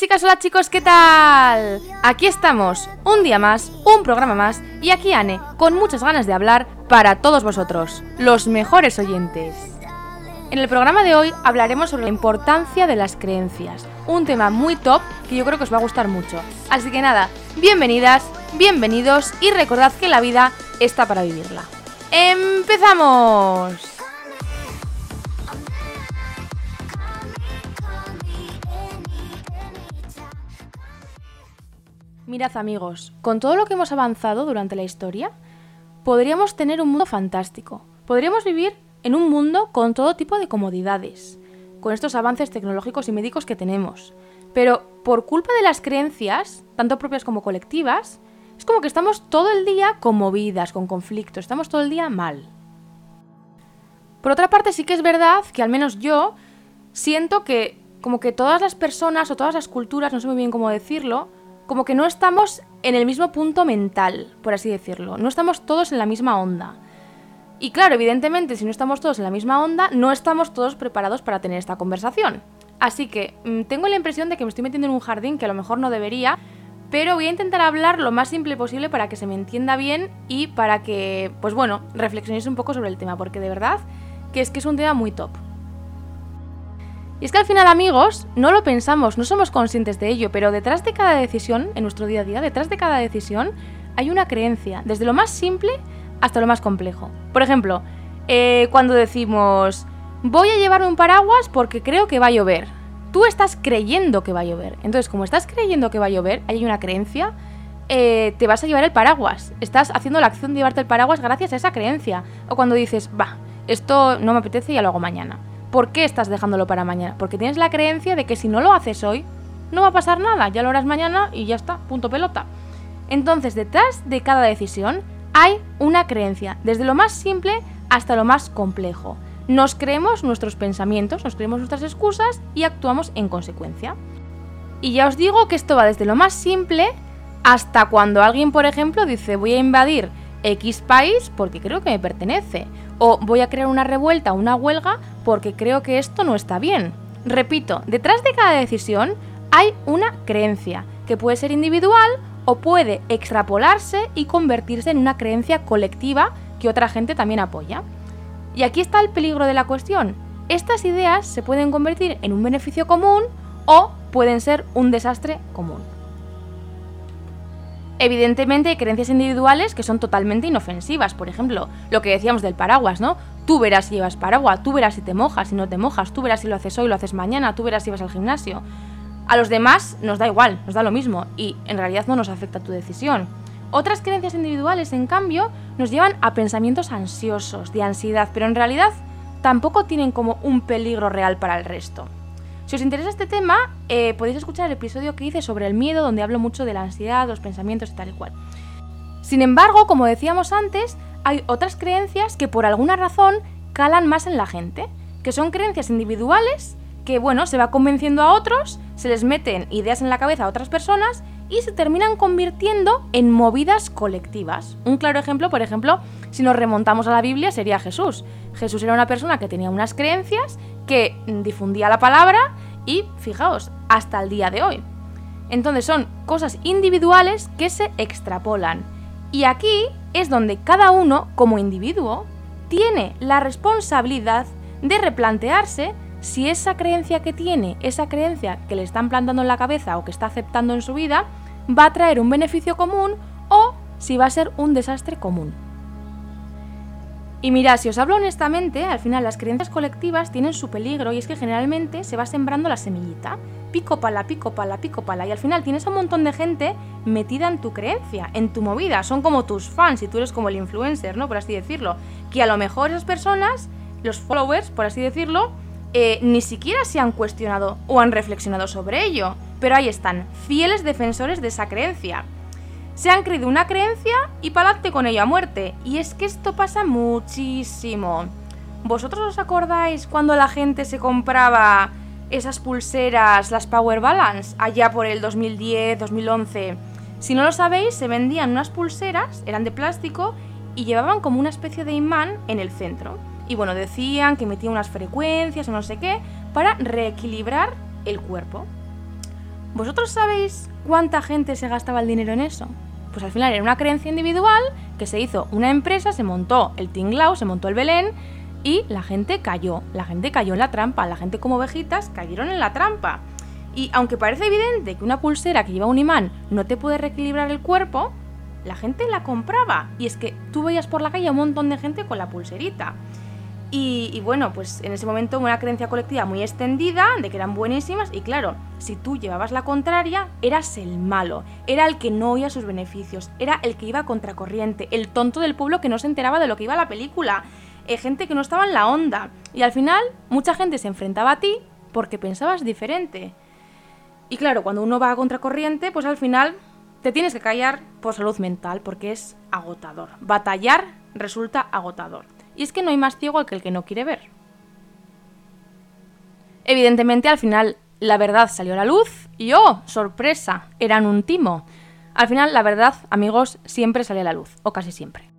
chicas, hola chicos, ¿qué tal? Aquí estamos, un día más, un programa más, y aquí Anne, con muchas ganas de hablar para todos vosotros, los mejores oyentes. En el programa de hoy hablaremos sobre la importancia de las creencias, un tema muy top que yo creo que os va a gustar mucho. Así que nada, bienvenidas, bienvenidos y recordad que la vida está para vivirla. ¡Empezamos! Mirad amigos, con todo lo que hemos avanzado durante la historia, podríamos tener un mundo fantástico. Podríamos vivir en un mundo con todo tipo de comodidades, con estos avances tecnológicos y médicos que tenemos. Pero por culpa de las creencias, tanto propias como colectivas, es como que estamos todo el día conmovidas, con conflictos, estamos todo el día mal. Por otra parte, sí que es verdad que al menos yo siento que como que todas las personas o todas las culturas, no sé muy bien cómo decirlo, como que no estamos en el mismo punto mental, por así decirlo. No estamos todos en la misma onda. Y claro, evidentemente, si no estamos todos en la misma onda, no estamos todos preparados para tener esta conversación. Así que mm, tengo la impresión de que me estoy metiendo en un jardín que a lo mejor no debería, pero voy a intentar hablar lo más simple posible para que se me entienda bien y para que, pues bueno, reflexionéis un poco sobre el tema, porque de verdad que es que es un tema muy top. Y es que al final, amigos, no lo pensamos, no somos conscientes de ello, pero detrás de cada decisión, en nuestro día a día, detrás de cada decisión, hay una creencia, desde lo más simple hasta lo más complejo. Por ejemplo, eh, cuando decimos, voy a llevarme un paraguas porque creo que va a llover. Tú estás creyendo que va a llover. Entonces, como estás creyendo que va a llover, hay una creencia, eh, te vas a llevar el paraguas. Estás haciendo la acción de llevarte el paraguas gracias a esa creencia. O cuando dices, va, esto no me apetece y ya lo hago mañana. ¿Por qué estás dejándolo para mañana? Porque tienes la creencia de que si no lo haces hoy, no va a pasar nada, ya lo harás mañana y ya está, punto pelota. Entonces, detrás de cada decisión hay una creencia, desde lo más simple hasta lo más complejo. Nos creemos nuestros pensamientos, nos creemos nuestras excusas y actuamos en consecuencia. Y ya os digo que esto va desde lo más simple hasta cuando alguien, por ejemplo, dice voy a invadir X país porque creo que me pertenece. O voy a crear una revuelta, una huelga porque creo que esto no está bien. Repito, detrás de cada decisión hay una creencia, que puede ser individual o puede extrapolarse y convertirse en una creencia colectiva que otra gente también apoya. Y aquí está el peligro de la cuestión. Estas ideas se pueden convertir en un beneficio común o pueden ser un desastre común. Evidentemente hay creencias individuales que son totalmente inofensivas. Por ejemplo, lo que decíamos del paraguas, ¿no? Tú verás si llevas paraguas, tú verás si te mojas, si no te mojas, tú verás si lo haces hoy, lo haces mañana, tú verás si vas al gimnasio. A los demás nos da igual, nos da lo mismo y en realidad no nos afecta tu decisión. Otras creencias individuales, en cambio, nos llevan a pensamientos ansiosos, de ansiedad, pero en realidad tampoco tienen como un peligro real para el resto. Si os interesa este tema, eh, podéis escuchar el episodio que hice sobre el miedo, donde hablo mucho de la ansiedad, los pensamientos y tal y cual. Sin embargo, como decíamos antes, hay otras creencias que por alguna razón calan más en la gente, que son creencias individuales que, bueno, se va convenciendo a otros, se les meten ideas en la cabeza a otras personas y se terminan convirtiendo en movidas colectivas. Un claro ejemplo, por ejemplo, si nos remontamos a la Biblia, sería Jesús. Jesús era una persona que tenía unas creencias que difundía la palabra y, fijaos, hasta el día de hoy. Entonces son cosas individuales que se extrapolan. Y aquí es donde cada uno, como individuo, tiene la responsabilidad de replantearse si esa creencia que tiene, esa creencia que le están plantando en la cabeza o que está aceptando en su vida, va a traer un beneficio común o si va a ser un desastre común. Y mirad, si os hablo honestamente, al final las creencias colectivas tienen su peligro y es que generalmente se va sembrando la semillita. Pico pala, pico pala, pico pala. Y al final tienes a un montón de gente metida en tu creencia, en tu movida. Son como tus fans y tú eres como el influencer, ¿no? Por así decirlo. Que a lo mejor esas personas, los followers, por así decirlo, eh, ni siquiera se han cuestionado o han reflexionado sobre ello. Pero ahí están, fieles defensores de esa creencia se han creído una creencia y pa'lante con ello a muerte. Y es que esto pasa muchísimo. ¿Vosotros os acordáis cuando la gente se compraba esas pulseras, las Power Balance, allá por el 2010, 2011? Si no lo sabéis, se vendían unas pulseras, eran de plástico, y llevaban como una especie de imán en el centro. Y bueno, decían que metían unas frecuencias o no sé qué, para reequilibrar el cuerpo. ¿Vosotros sabéis cuánta gente se gastaba el dinero en eso? Pues al final era una creencia individual que se hizo una empresa, se montó el tinglao, se montó el Belén y la gente cayó. La gente cayó en la trampa. La gente como ovejitas cayeron en la trampa. Y aunque parece evidente que una pulsera que lleva un imán no te puede reequilibrar el cuerpo, la gente la compraba. Y es que tú veías por la calle un montón de gente con la pulserita. Y, bueno, pues en ese momento una creencia colectiva muy extendida de que eran buenísimas y claro, si tú llevabas la contraria, eras el malo, era el que no oía sus beneficios, era el que iba contracorriente, el tonto del pueblo que no se enteraba de lo que iba la película, eh, gente que no estaba en la onda. Y al final, mucha gente se enfrentaba a ti porque pensabas diferente. Y claro, cuando uno va a contracorriente, pues al final te tienes que callar por salud mental porque es agotador. Batallar resulta agotador. Y es que no hay más ciego que el que no quiere ver. Evidentemente, al final, la verdad salió a la luz y ¡oh! ¡Sorpresa! Eran un timo. Al final, la verdad, amigos, siempre sale a la luz, o casi siempre.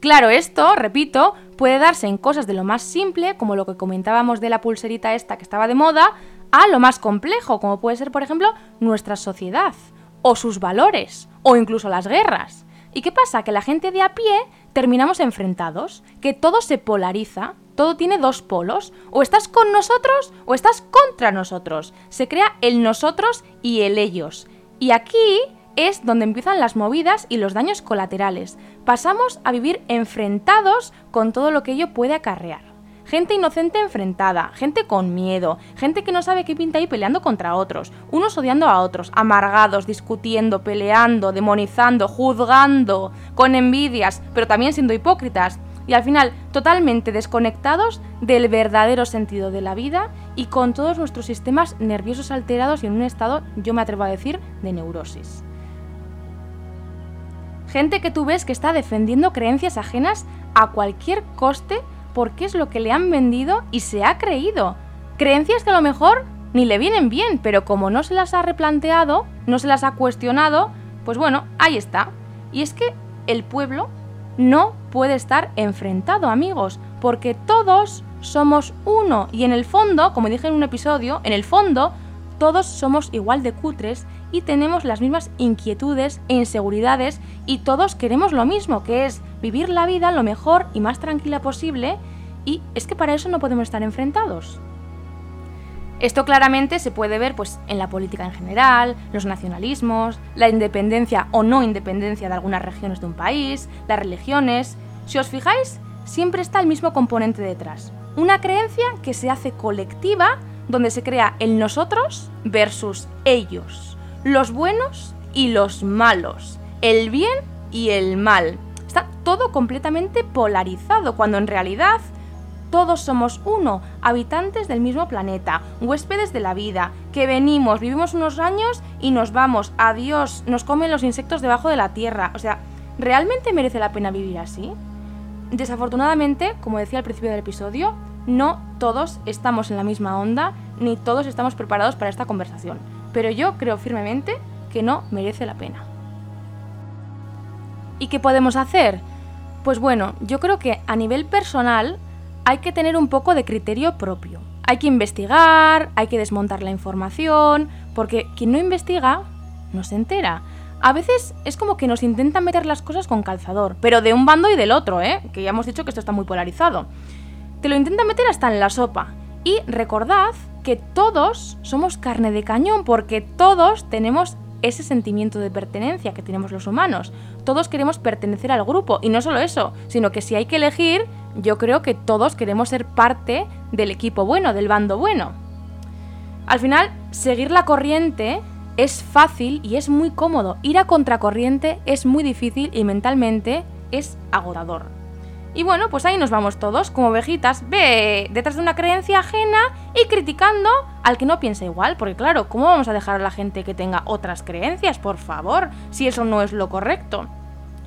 Claro, esto, repito, puede darse en cosas de lo más simple, como lo que comentábamos de la pulserita esta que estaba de moda, a lo más complejo, como puede ser, por ejemplo, nuestra sociedad, o sus valores, o incluso las guerras. ¿Y qué pasa? Que la gente de a pie terminamos enfrentados, que todo se polariza, todo tiene dos polos, o estás con nosotros o estás contra nosotros. Se crea el nosotros y el ellos. Y aquí es donde empiezan las movidas y los daños colaterales. Pasamos a vivir enfrentados con todo lo que ello puede acarrear. Gente inocente enfrentada, gente con miedo, gente que no sabe qué pinta ahí peleando contra otros, unos odiando a otros, amargados, discutiendo, peleando, demonizando, juzgando, con envidias, pero también siendo hipócritas, y al final totalmente desconectados del verdadero sentido de la vida y con todos nuestros sistemas nerviosos alterados y en un estado, yo me atrevo a decir, de neurosis. Gente que tú ves que está defendiendo creencias ajenas a cualquier coste porque es lo que le han vendido y se ha creído. Creencias que a lo mejor ni le vienen bien, pero como no se las ha replanteado, no se las ha cuestionado, pues bueno, ahí está. Y es que el pueblo no puede estar enfrentado, amigos, porque todos somos uno y en el fondo, como dije en un episodio, en el fondo todos somos igual de cutres y tenemos las mismas inquietudes e inseguridades y todos queremos lo mismo, que es vivir la vida lo mejor y más tranquila posible, y es que para eso no podemos estar enfrentados. Esto claramente se puede ver pues, en la política en general, los nacionalismos, la independencia o no independencia de algunas regiones de un país, las religiones. Si os fijáis, siempre está el mismo componente detrás. Una creencia que se hace colectiva, donde se crea el nosotros versus ellos, los buenos y los malos, el bien y el mal, todo completamente polarizado, cuando en realidad todos somos uno, habitantes del mismo planeta, huéspedes de la vida, que venimos, vivimos unos años y nos vamos, adiós, nos comen los insectos debajo de la tierra. O sea, ¿realmente merece la pena vivir así? Desafortunadamente, como decía al principio del episodio, no todos estamos en la misma onda, ni todos estamos preparados para esta conversación. Pero yo creo firmemente que no merece la pena. ¿Y qué podemos hacer? Pues bueno, yo creo que a nivel personal hay que tener un poco de criterio propio. Hay que investigar, hay que desmontar la información, porque quien no investiga no se entera. A veces es como que nos intentan meter las cosas con calzador, pero de un bando y del otro, ¿eh? Que ya hemos dicho que esto está muy polarizado. Te lo intentan meter hasta en la sopa. Y recordad que todos somos carne de cañón, porque todos tenemos ese sentimiento de pertenencia que tenemos los humanos. Todos queremos pertenecer al grupo y no solo eso, sino que si hay que elegir, yo creo que todos queremos ser parte del equipo bueno, del bando bueno. Al final, seguir la corriente es fácil y es muy cómodo. Ir a contracorriente es muy difícil y mentalmente es agotador. Y bueno, pues ahí nos vamos todos, como ovejitas, ve detrás de una creencia ajena y criticando al que no piensa igual, porque claro, ¿cómo vamos a dejar a la gente que tenga otras creencias, por favor, si eso no es lo correcto?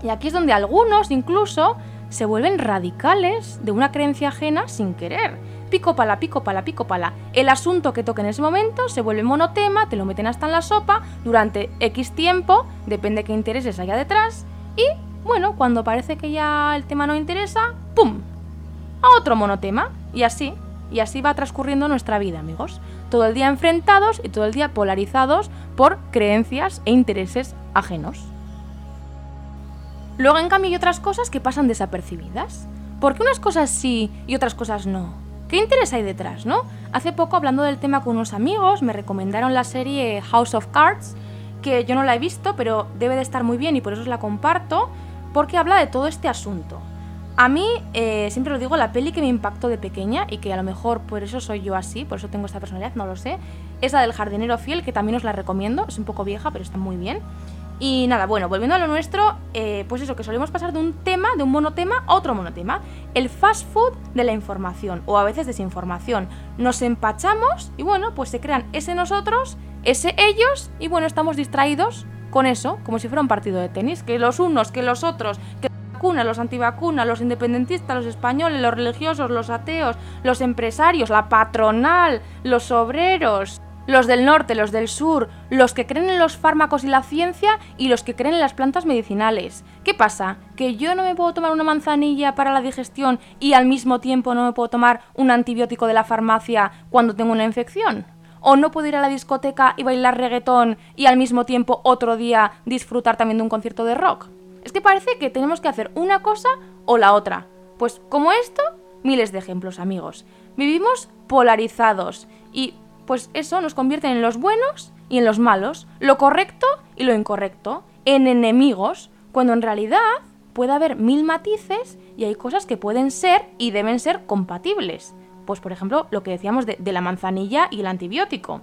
Y aquí es donde algunos incluso se vuelven radicales de una creencia ajena sin querer. Pico pala, pico pala, pico pala. El asunto que toque en ese momento se vuelve monotema, te lo meten hasta en la sopa durante X tiempo, depende qué intereses haya detrás, y bueno, cuando parece que ya el tema no interesa, ¡pum! A otro monotema. Y así, y así va transcurriendo nuestra vida, amigos. todo el día enfrentados y todo el día polarizados por creencias e intereses ajenos. Luego, en cambio, hay otras cosas que pasan desapercibidas. ¿Por qué unas cosas sí y otras cosas no? ¿Qué interés hay detrás, no? Hace poco, hablando del tema con unos amigos, me recomendaron la serie House of Cards, que yo no la he visto, pero debe de estar muy bien y por eso os la comparto, porque habla de todo este asunto. A mí, eh, siempre lo digo, la peli que me impactó de pequeña y que a lo mejor por eso soy yo así, por eso tengo esta personalidad, no lo sé, es la del jardinero fiel, que también os la recomiendo, es un poco vieja, pero está muy bien. Y nada, bueno, volviendo a lo nuestro, eh, pues eso, que solemos pasar de un tema, de un monotema a otro monotema. El fast food de la información, o a veces desinformación. Nos empachamos y bueno, pues se crean ese nosotros, ese ellos, y bueno, estamos distraídos con eso, como si fuera un partido de tenis, que los unos, que los otros, que vacunas, los antivacunas, los independentistas, los españoles, los religiosos, los ateos, los empresarios, la patronal, los obreros los del norte, los del sur, los que creen en los fármacos y la ciencia y los que creen en las plantas medicinales. ¿Qué pasa? ¿Que yo no me puedo tomar una manzanilla para la digestión y al mismo tiempo no me puedo tomar un antibiótico de la farmacia cuando tengo una infección? ¿O no puedo ir a la discoteca y bailar reggaetón y al mismo tiempo otro día disfrutar también de un concierto de rock? Es que parece que tenemos que hacer una cosa o la otra. Pues como esto, miles de ejemplos, amigos. Vivimos polarizados y pues eso nos convierte en los buenos y en los malos, lo correcto y lo incorrecto, en enemigos, cuando en realidad puede haber mil matices y hay cosas que pueden ser y deben ser compatibles. Pues por ejemplo, lo que decíamos de, de la manzanilla y el antibiótico.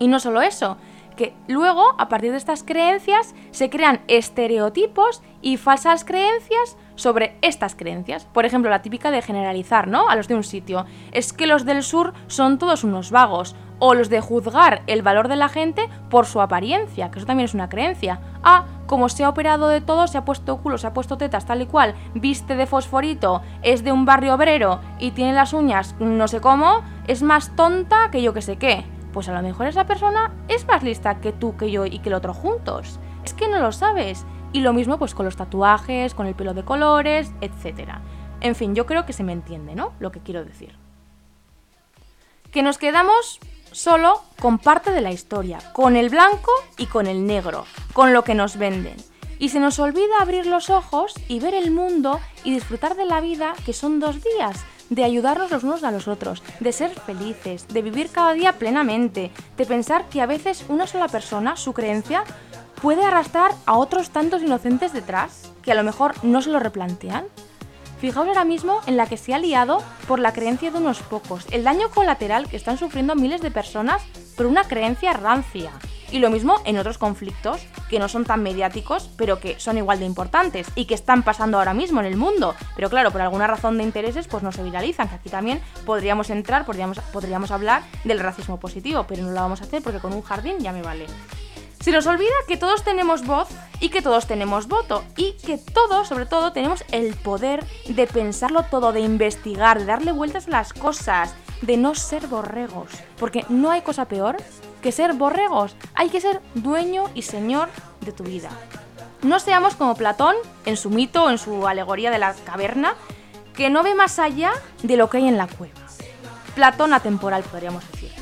Y no solo eso, que luego, a partir de estas creencias, se crean estereotipos y falsas creencias sobre estas creencias. Por ejemplo, la típica de generalizar, ¿no? A los de un sitio. Es que los del sur son todos unos vagos o los de juzgar el valor de la gente por su apariencia, que eso también es una creencia. Ah, como se ha operado de todo, se ha puesto culo, se ha puesto tetas, tal y cual, viste de fosforito, es de un barrio obrero y tiene las uñas no sé cómo, es más tonta que yo que sé qué. Pues a lo mejor esa persona es más lista que tú, que yo y que el otro juntos. Es que no lo sabes. Y lo mismo pues con los tatuajes, con el pelo de colores, etc. En fin, yo creo que se me entiende, ¿no? Lo que quiero decir. Que nos quedamos solo con parte de la historia, con el blanco y con el negro, con lo que nos venden. Y se nos olvida abrir los ojos y ver el mundo y disfrutar de la vida, que son dos días, de ayudarnos los unos a los otros, de ser felices, de vivir cada día plenamente, de pensar que a veces una sola persona, su creencia, puede arrastrar a otros tantos inocentes detrás, que a lo mejor no se lo replantean. Fijaos ahora mismo en la que se ha liado por la creencia de unos pocos, el daño colateral que están sufriendo miles de personas por una creencia rancia. Y lo mismo en otros conflictos que no son tan mediáticos, pero que son igual de importantes y que están pasando ahora mismo en el mundo. Pero claro, por alguna razón de intereses, pues no se viralizan. Que aquí también podríamos entrar, podríamos, podríamos hablar del racismo positivo, pero no lo vamos a hacer porque con un jardín ya me vale. Se nos olvida que todos tenemos voz y que todos tenemos voto y que todos, sobre todo, tenemos el poder de pensarlo todo, de investigar, de darle vueltas a las cosas, de no ser borregos. Porque no hay cosa peor que ser borregos. Hay que ser dueño y señor de tu vida. No seamos como Platón en su mito, en su alegoría de la caverna, que no ve más allá de lo que hay en la cueva. Platón atemporal, podríamos decir.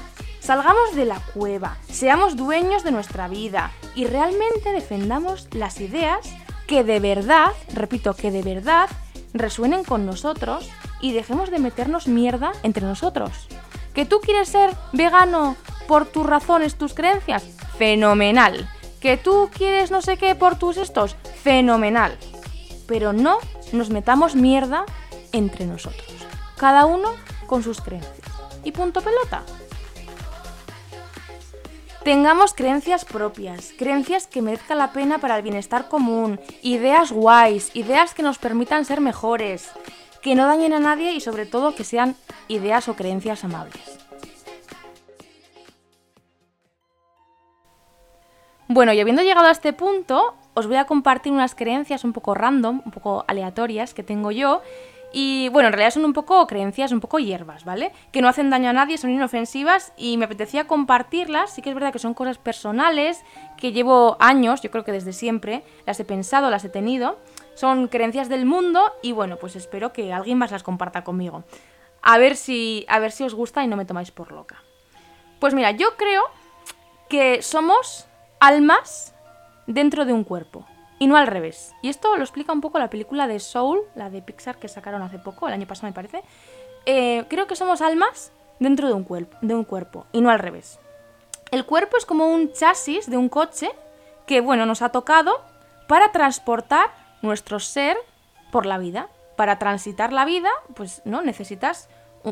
Salgamos de la cueva, seamos dueños de nuestra vida y realmente defendamos las ideas que de verdad, repito, que de verdad resuenen con nosotros y dejemos de meternos mierda entre nosotros. ¿Que tú quieres ser vegano por tus razones, tus creencias? Fenomenal. ¿Que tú quieres no sé qué por tus estos? Fenomenal. Pero no nos metamos mierda entre nosotros. Cada uno con sus creencias. Y punto pelota. Tengamos creencias propias, creencias que merezca la pena para el bienestar común, ideas guays, ideas que nos permitan ser mejores, que no dañen a nadie y sobre todo que sean ideas o creencias amables. Bueno, y habiendo llegado a este punto, os voy a compartir unas creencias un poco random, un poco aleatorias que tengo yo y bueno, en realidad son un poco creencias, un poco hierbas, ¿vale? Que no hacen daño a nadie, son inofensivas y me apetecía compartirlas. Sí que es verdad que son cosas personales, que llevo años, yo creo que desde siempre, las he pensado, las he tenido. Son creencias del mundo y bueno, pues espero que alguien más las comparta conmigo. A ver si, a ver si os gusta y no me tomáis por loca. Pues mira, yo creo que somos almas dentro de un cuerpo y no al revés. Y esto lo explica un poco la película de Soul, la de Pixar que sacaron hace poco, el año pasado me parece. Eh, creo que somos almas dentro de un, de un cuerpo y no al revés. El cuerpo es como un chasis de un coche que, bueno, nos ha tocado para transportar nuestro ser por la vida. Para transitar la vida, pues, ¿no? Necesitas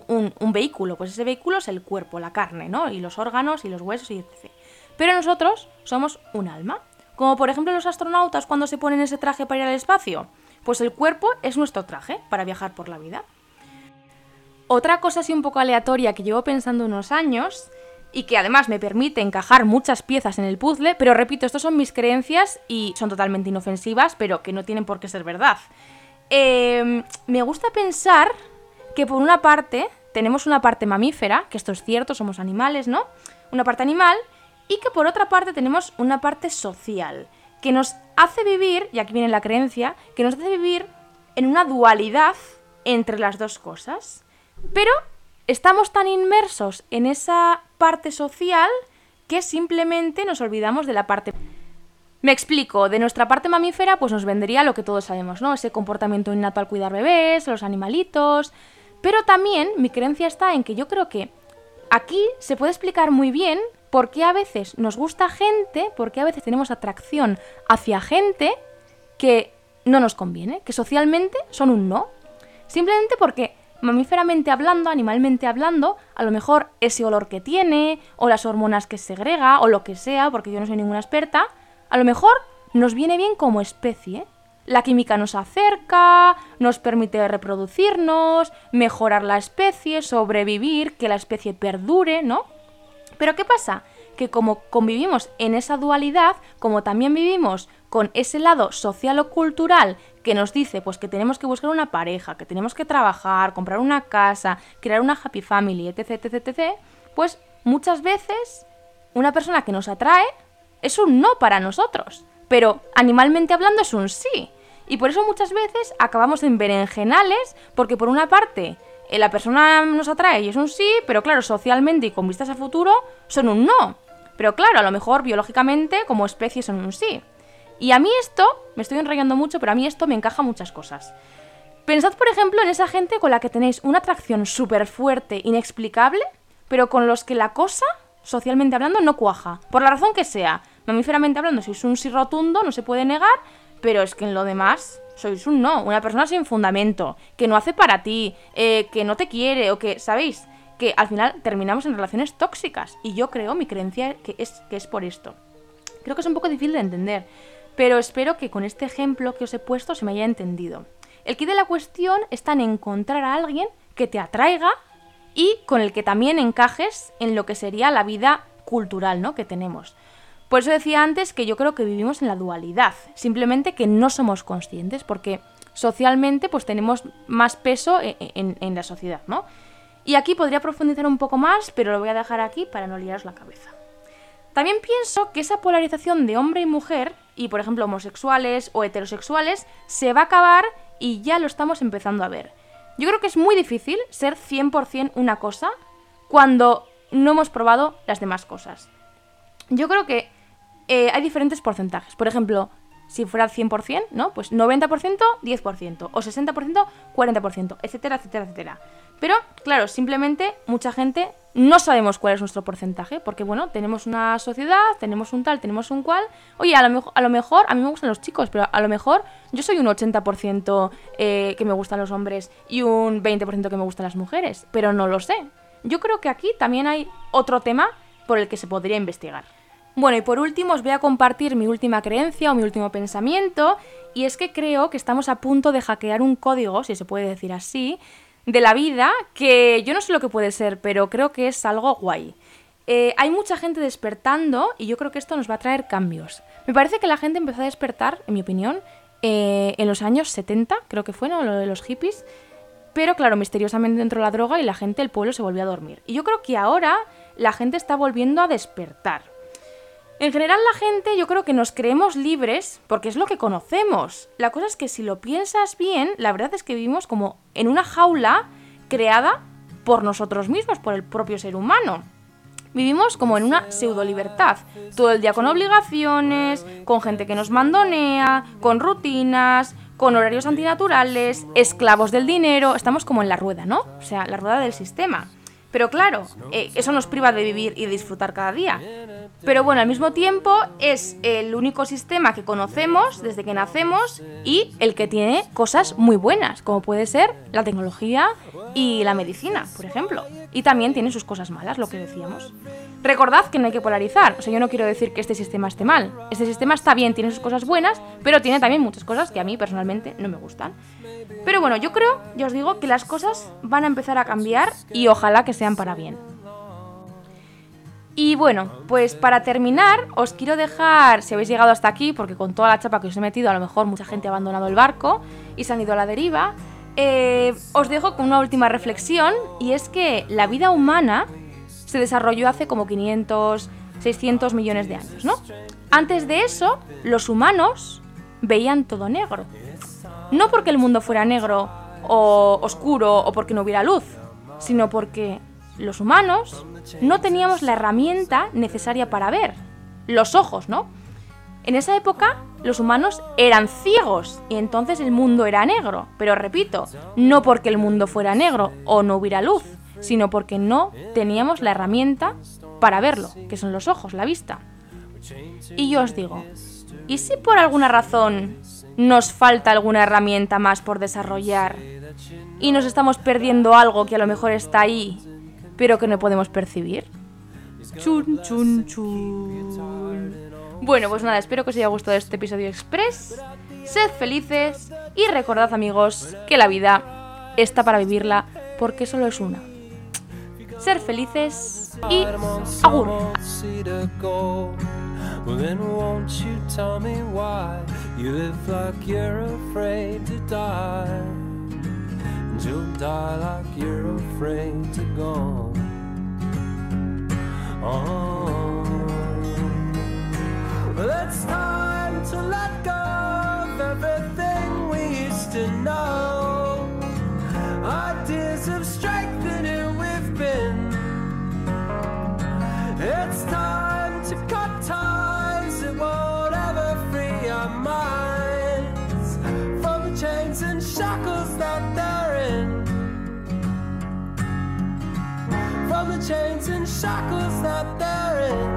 un, un, vehículo. Pues ese vehículo es el cuerpo, la carne, ¿no? Y los órganos y los huesos y etc. Pero nosotros somos un alma. Como por ejemplo los astronautas cuando se ponen ese traje para ir al espacio. Pues el cuerpo es nuestro traje para viajar por la vida. Otra cosa así un poco aleatoria que llevo pensando unos años y que además me permite encajar muchas piezas en el puzzle, pero repito, estas son mis creencias y son totalmente inofensivas, pero que no tienen por qué ser verdad. Em, me gusta pensar que por una parte tenemos una parte mamífera, que esto es cierto, somos animales, ¿no? Una parte animal, y que por otra parte tenemos una parte social, que nos hace vivir, y aquí viene la creencia, que nos hace vivir en una dualidad entre las dos cosas. Pero estamos tan inmersos en esa parte social que simplemente nos olvidamos de la parte... Me explico, de nuestra parte mamífera pues nos vendría lo que todos sabemos, ¿no? Ese comportamiento innato al cuidar bebés, los animalitos... Pero también mi creencia está en que yo creo que aquí se puede explicar muy bien por qué a veces nos gusta gente, por qué a veces tenemos atracción hacia gente que no nos conviene, que socialmente son un no. Simplemente porque mamíferamente hablando, animalmente hablando, a lo mejor ese olor que tiene, o las hormonas que segrega, o lo que sea, porque yo no soy ninguna experta, a lo mejor nos viene bien como especie. La química nos acerca, nos permite reproducirnos, mejorar la especie, sobrevivir, que la especie perdure, ¿no? Pero ¿qué pasa? Que como convivimos en esa dualidad, como también vivimos con ese lado social o cultural que nos dice pues que tenemos que buscar una pareja, que tenemos que trabajar, comprar una casa, crear una happy family, etc, etc, etc, pues muchas veces una persona que nos atrae es un no para nosotros, pero animalmente hablando es un sí. Y por eso muchas veces acabamos en berenjenales, porque por una parte la persona nos atrae y es un sí, pero claro, socialmente y con vistas a futuro son un no. Pero claro, a lo mejor biológicamente como especie son un sí. Y a mí esto, me estoy enrollando mucho, pero a mí esto me encaja muchas cosas. Pensad, por ejemplo, en esa gente con la que tenéis una atracción súper fuerte, inexplicable, pero con los que la cosa, socialmente hablando, no cuaja. Por la razón que sea. Mamíferamente hablando, si es un sí rotundo, no se puede negar, pero es que en lo demás sois un no, una persona sin fundamento, que no hace para ti, eh, que no te quiere, o que, ¿sabéis? Que al final terminamos en relaciones tóxicas. Y yo creo, mi creencia, que es, que es por esto. Creo que es un poco difícil de entender pero espero que con este ejemplo que os he puesto se me haya entendido. El kit de la cuestión está en encontrar a alguien que te atraiga y con el que también encajes en lo que sería la vida cultural ¿no? que tenemos. Por eso decía antes que yo creo que vivimos en la dualidad, simplemente que no somos conscientes, porque socialmente pues tenemos más peso e, e, en, en la sociedad, ¿no? Y aquí podría profundizar un poco más, pero lo voy a dejar aquí para no liaros la cabeza. También pienso que esa polarización de hombre y mujer y por ejemplo homosexuales o heterosexuales se va a acabar y ya lo estamos empezando a ver. Yo creo que es muy difícil ser 100% una cosa cuando no hemos probado las demás cosas. Yo creo que eh, hay diferentes porcentajes. Por ejemplo, si fuera 100%, ¿no? Pues 90%, 10%, o 60%, 40%, etcétera, etcétera, etcétera. Pero, claro, simplemente mucha gente no sabemos cuál es nuestro porcentaje, porque, bueno, tenemos una sociedad, tenemos un tal, tenemos un cual. Oye, a lo, a lo mejor, a mí me gustan los chicos, pero a lo mejor yo soy un 80% eh, que me gustan los hombres y un 20% que me gustan las mujeres, pero no lo sé. Yo creo que aquí también hay otro tema por el que se podría investigar. Bueno, y por último os voy a compartir mi última creencia o mi último pensamiento, y es que creo que estamos a punto de hackear un código, si se puede decir así, de la vida que yo no sé lo que puede ser, pero creo que es algo guay. Eh, hay mucha gente despertando y yo creo que esto nos va a traer cambios. Me parece que la gente empezó a despertar, en mi opinión, eh, en los años 70, creo que fue, ¿no? Lo de los hippies. Pero claro, misteriosamente entró la droga y la gente, el pueblo se volvió a dormir. Y yo creo que ahora la gente está volviendo a despertar. En general la gente yo creo que nos creemos libres porque es lo que conocemos. La cosa es que si lo piensas bien, la verdad es que vivimos como en una jaula creada por nosotros mismos, por el propio ser humano. vivimos como en una pseudo libertad. Todo el día con obligaciones, con gente que nos mandonea, con rutinas, con horarios antinaturales, esclavos del dinero. Estamos como en la rueda, ¿no? O sea, la rueda del sistema. Pero claro, eh, eso nos priva de vivir y disfrutar cada día. Pero bueno, al mismo tiempo es el único sistema que conocemos desde que nacemos y el que tiene cosas muy buenas, como puede ser la tecnología y la medicina, por ejemplo. Y también tiene sus cosas malas, lo que decíamos. Recordad que no hay que polarizar, o sea, yo no quiero decir que este sistema esté mal. Este sistema está bien, tiene sus cosas buenas, pero tiene también muchas cosas que a mí personalmente no me gustan. Pero bueno, yo creo, ya os digo, que las cosas van a empezar a cambiar y ojalá que sean para bien. Y bueno, pues para terminar, os quiero dejar, si habéis llegado hasta aquí, porque con toda la chapa que os he metido, a lo mejor mucha gente ha abandonado el barco y se han ido a la deriva, eh, os dejo con una última reflexión, y es que la vida humana se desarrolló hace como 500, 600 millones de años, ¿no? Antes de eso, los humanos veían todo negro. No porque el mundo fuera negro o oscuro o porque no hubiera luz, sino porque los humanos no teníamos la herramienta necesaria para ver, los ojos, ¿no? En esa época los humanos eran ciegos y entonces el mundo era negro, pero repito, no porque el mundo fuera negro o no hubiera luz, sino porque no teníamos la herramienta para verlo, que son los ojos, la vista. Y yo os digo, ¿y si por alguna razón nos falta alguna herramienta más por desarrollar y nos estamos perdiendo algo que a lo mejor está ahí, pero que no podemos percibir? Chun, chun, chun. Bueno, pues nada, espero que os haya gustado este episodio express. Sed felices y recordad amigos que la vida está para vivirla porque solo es una. Ser felices y agur. Well, then won't you tell me why you live like you're afraid to die? And you'll die like you're afraid to go. Oh. Well, it's time to let go of everything we used to know. Ideas of strengthening who chains and shackles that they're in.